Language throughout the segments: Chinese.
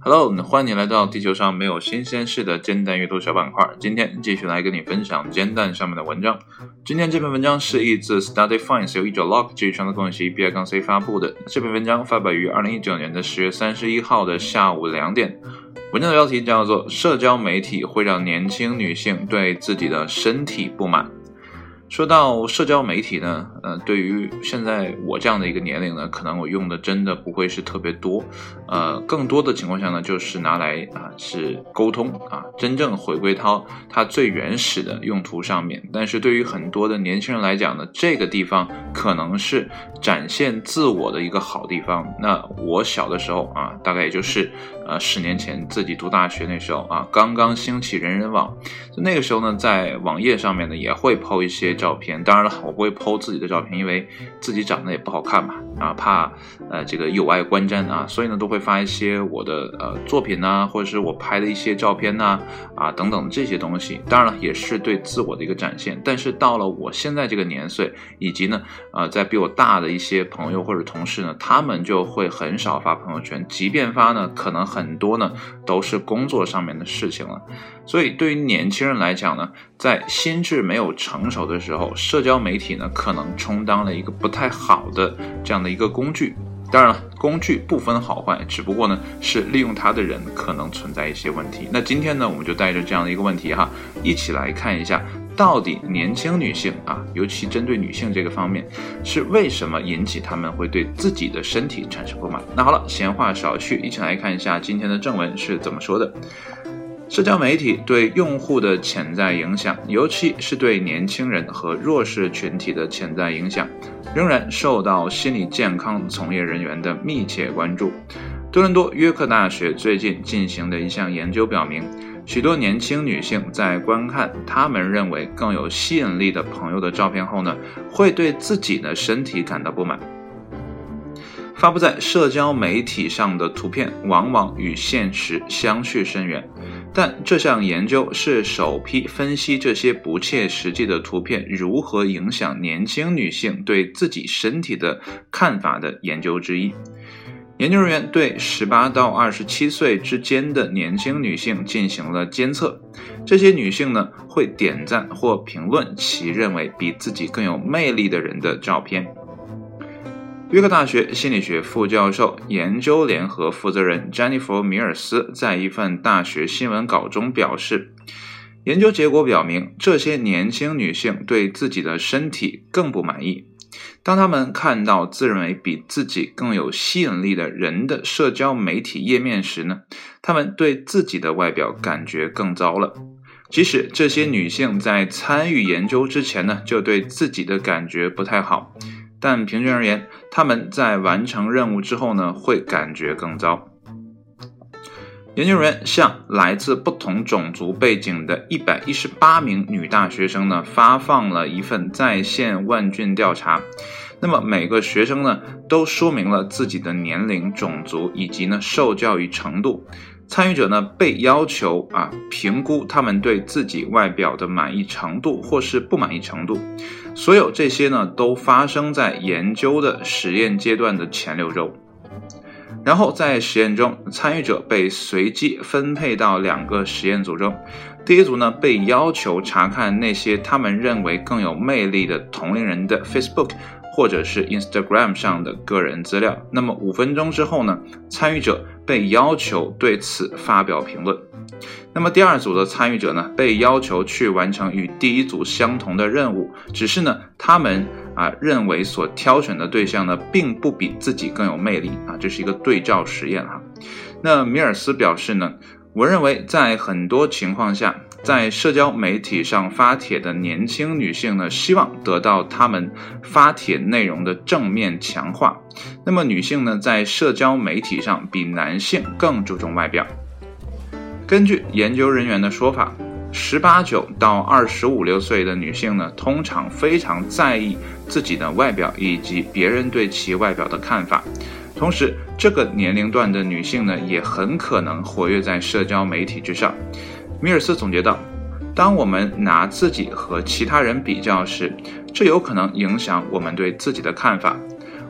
Hello，欢迎你来到地球上没有新鲜事的煎蛋阅读小板块。今天继续来跟你分享煎蛋上面的文章。今天这篇文章是译自 Study Finds，由一九 Lock 基于创作共析 B I 杠 C 发布的。这篇文章发表于二零一九年的十月三十一号的下午两点。文章的标题叫做《社交媒体会让年轻女性对自己的身体不满》。说到社交媒体呢，呃，对于现在我这样的一个年龄呢，可能我用的真的不会是特别多，呃，更多的情况下呢，就是拿来啊是沟通啊，真正回归到它最原始的用途上面。但是对于很多的年轻人来讲呢，这个地方可能是展现自我的一个好地方。那我小的时候啊，大概也就是呃十年前自己读大学那时候啊，刚刚兴起人人网，那个时候呢，在网页上面呢也会抛一些。照片，当然了，我不会剖自己的照片，因为自己长得也不好看嘛，啊，怕呃这个有碍观瞻啊，所以呢都会发一些我的呃作品呐，或者是我拍的一些照片呐，啊等等这些东西，当然了也是对自我的一个展现。但是到了我现在这个年岁，以及呢呃在比我大的一些朋友或者同事呢，他们就会很少发朋友圈，即便发呢，可能很很多呢都是工作上面的事情了。所以对于年轻人来讲呢，在心智没有成熟的时候，社交媒体呢可能充当了一个不太好的这样的一个工具。当然了，工具不分好坏，只不过呢是利用它的人可能存在一些问题。那今天呢，我们就带着这样的一个问题哈，一起来看一下，到底年轻女性啊，尤其针对女性这个方面，是为什么引起她们会对自己的身体产生不满？那好了，闲话少叙，一起来看一下今天的正文是怎么说的。社交媒体对用户的潜在影响，尤其是对年轻人和弱势群体的潜在影响，仍然受到心理健康从业人员的密切关注。多伦多约克大学最近进行的一项研究表明，许多年轻女性在观看他们认为更有吸引力的朋友的照片后呢，会对自己的身体感到不满。发布在社交媒体上的图片往往与现实相去甚远。但这项研究是首批分析这些不切实际的图片如何影响年轻女性对自己身体的看法的研究之一。研究人员对十八到二十七岁之间的年轻女性进行了监测，这些女性呢会点赞或评论其认为比自己更有魅力的人的照片。约克大学心理学副教授、研究联合负责人詹妮弗·米尔斯在一份大学新闻稿中表示，研究结果表明，这些年轻女性对自己的身体更不满意。当他们看到自认为比自己更有吸引力的人的社交媒体页面时呢，他们对自己的外表感觉更糟了。即使这些女性在参与研究之前呢，就对自己的感觉不太好。但平均而言，他们在完成任务之后呢，会感觉更糟。研究人员向来自不同种族背景的一百一十八名女大学生呢，发放了一份在线问卷调查。那么每个学生呢，都说明了自己的年龄、种族以及呢受教育程度。参与者呢，被要求啊评估他们对自己外表的满意程度或是不满意程度。所有这些呢，都发生在研究的实验阶段的前六周。然后在实验中，参与者被随机分配到两个实验组中。第一组呢，被要求查看那些他们认为更有魅力的同龄人的 Facebook。或者是 Instagram 上的个人资料。那么五分钟之后呢，参与者被要求对此发表评论。那么第二组的参与者呢，被要求去完成与第一组相同的任务，只是呢，他们啊认为所挑选的对象呢，并不比自己更有魅力啊，这是一个对照实验哈。那米尔斯表示呢，我认为在很多情况下。在社交媒体上发帖的年轻女性呢，希望得到她们发帖内容的正面强化。那么，女性呢，在社交媒体上比男性更注重外表。根据研究人员的说法，十八九到二十五六岁的女性呢，通常非常在意自己的外表以及别人对其外表的看法。同时，这个年龄段的女性呢，也很可能活跃在社交媒体之上。米尔斯总结道：“当我们拿自己和其他人比较时，这有可能影响我们对自己的看法。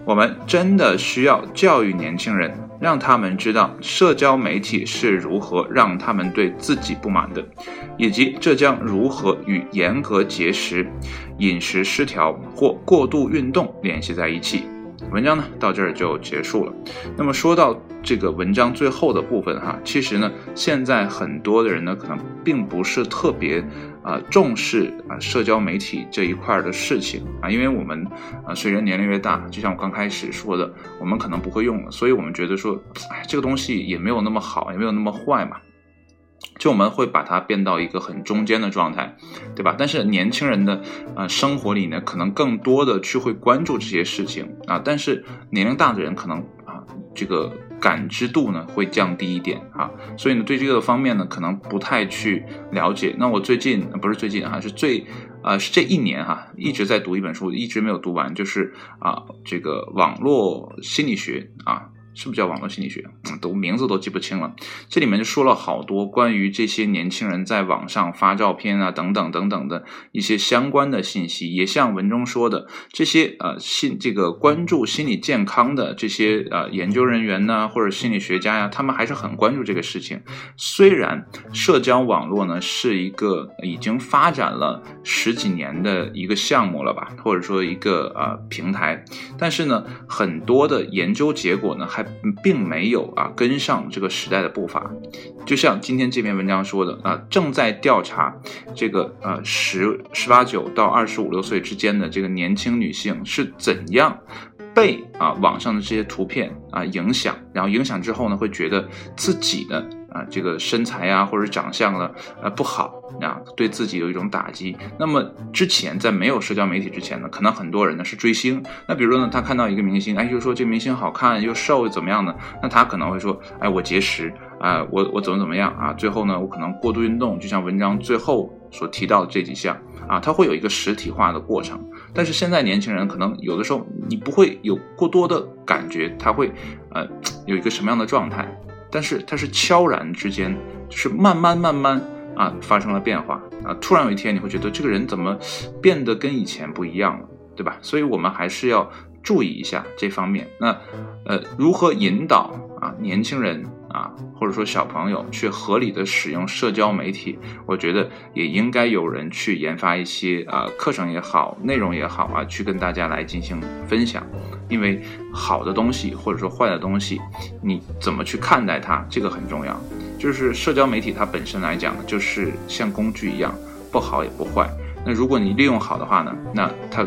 我们真的需要教育年轻人，让他们知道社交媒体是如何让他们对自己不满的，以及这将如何与严格节食、饮食失调或过度运动联系在一起。文章呢到这儿就结束了。那么说到这个文章最后的部分哈，其实呢，现在很多的人呢可能并不是特别啊重视啊社交媒体这一块的事情啊，因为我们啊随着年龄越大，就像我刚开始说的，我们可能不会用了，所以我们觉得说，哎，这个东西也没有那么好，也没有那么坏嘛。就我们会把它变到一个很中间的状态，对吧？但是年轻人的呃生活里呢，可能更多的去会关注这些事情啊。但是年龄大的人可能啊，这个感知度呢会降低一点啊。所以呢，对这个方面呢，可能不太去了解。那我最近不是最近啊，是最呃是这一年哈，一直在读一本书，一直没有读完，就是啊这个网络心理学啊。是不是叫网络心理学？都名字都记不清了。这里面就说了好多关于这些年轻人在网上发照片啊，等等等等的一些相关的信息。也像文中说的，这些呃心这个关注心理健康的这些呃研究人员呢，或者心理学家呀，他们还是很关注这个事情。虽然社交网络呢是一个已经发展了十几年的一个项目了吧，或者说一个呃平台，但是呢，很多的研究结果呢还。并没有啊跟上这个时代的步伐，就像今天这篇文章说的啊，正在调查这个呃十十八九到二十五六岁之间的这个年轻女性是怎样被啊网上的这些图片啊影响，然后影响之后呢，会觉得自己的。啊，这个身材呀，或者长相呢，呃，不好啊，对自己有一种打击。那么之前在没有社交媒体之前呢，可能很多人呢是追星。那比如说呢，他看到一个明星，哎，就说这明星好看又瘦又怎么样呢？那他可能会说，哎，我节食啊，我我怎么怎么样啊？最后呢，我可能过度运动，就像文章最后所提到的这几项啊，他会有一个实体化的过程。但是现在年轻人可能有的时候你不会有过多的感觉，他会呃有一个什么样的状态？但是它是悄然之间，就是慢慢慢慢啊发生了变化啊，突然有一天你会觉得这个人怎么变得跟以前不一样了，对吧？所以我们还是要注意一下这方面。那呃，如何引导啊年轻人？啊，或者说小朋友去合理的使用社交媒体，我觉得也应该有人去研发一些啊课程也好，内容也好啊，去跟大家来进行分享。因为好的东西或者说坏的东西，你怎么去看待它，这个很重要。就是社交媒体它本身来讲，就是像工具一样，不好也不坏。那如果你利用好的话呢，那它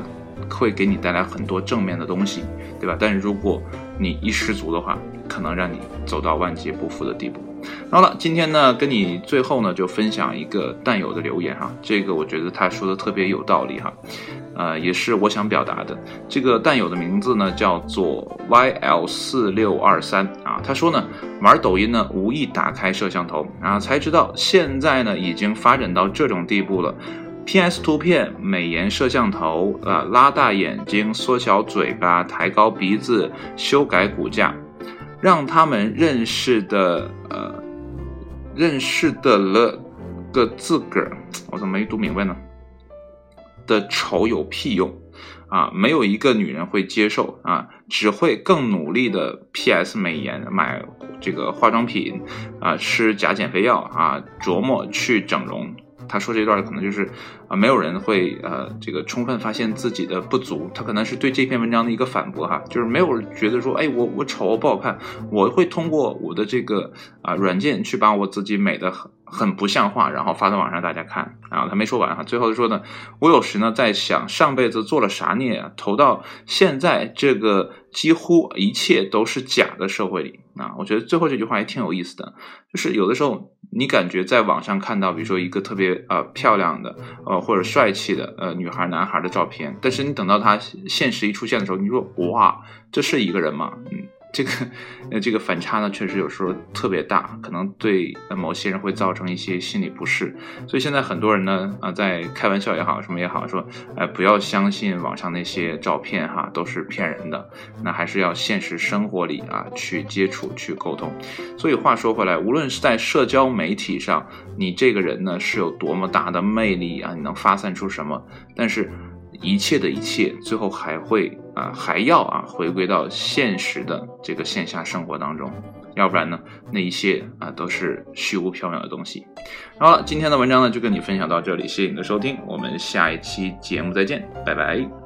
会给你带来很多正面的东西，对吧？但是如果你一失足的话，可能让你走到万劫不复的地步。好了，今天呢，跟你最后呢，就分享一个弹友的留言哈，这个我觉得他说的特别有道理哈，呃，也是我想表达的。这个弹友的名字呢叫做 YL 四六二三啊，他说呢，玩抖音呢无意打开摄像头啊，才知道现在呢已经发展到这种地步了，PS 图片、美颜摄像头啊，拉大眼睛、缩小嘴巴、抬高鼻子、修改骨架。让他们认识的，呃，认识的了个自个儿，我怎么没读明白呢？的丑有屁用啊！没有一个女人会接受啊，只会更努力的 PS 美颜，买这个化妆品啊，吃假减肥药啊，琢磨去整容。他说这段可能就是啊，没有人会呃这个充分发现自己的不足，他可能是对这篇文章的一个反驳哈，就是没有觉得说，哎，我我丑我不好看，我会通过我的这个啊软件去把我自己美的很。很不像话，然后发到网上大家看啊，他没说完哈，最后说呢，我有时呢在想上辈子做了啥孽啊，投到现在这个几乎一切都是假的社会里啊，我觉得最后这句话还挺有意思的，就是有的时候你感觉在网上看到，比如说一个特别呃漂亮的呃或者帅气的呃女孩男孩的照片，但是你等到他现实一出现的时候，你说哇，这是一个人吗？嗯。这个，呃，这个反差呢，确实有时候特别大，可能对某些人会造成一些心理不适。所以现在很多人呢，啊，在开玩笑也好，什么也好，说，哎，不要相信网上那些照片哈，都是骗人的。那还是要现实生活里啊去接触、去沟通。所以话说回来，无论是在社交媒体上，你这个人呢是有多么大的魅力啊，你能发散出什么，但是。一切的一切，最后还会啊还要啊回归到现实的这个线下生活当中，要不然呢，那一些啊都是虚无缥缈的东西。好了，今天的文章呢就跟你分享到这里，谢谢你的收听，我们下一期节目再见，拜拜。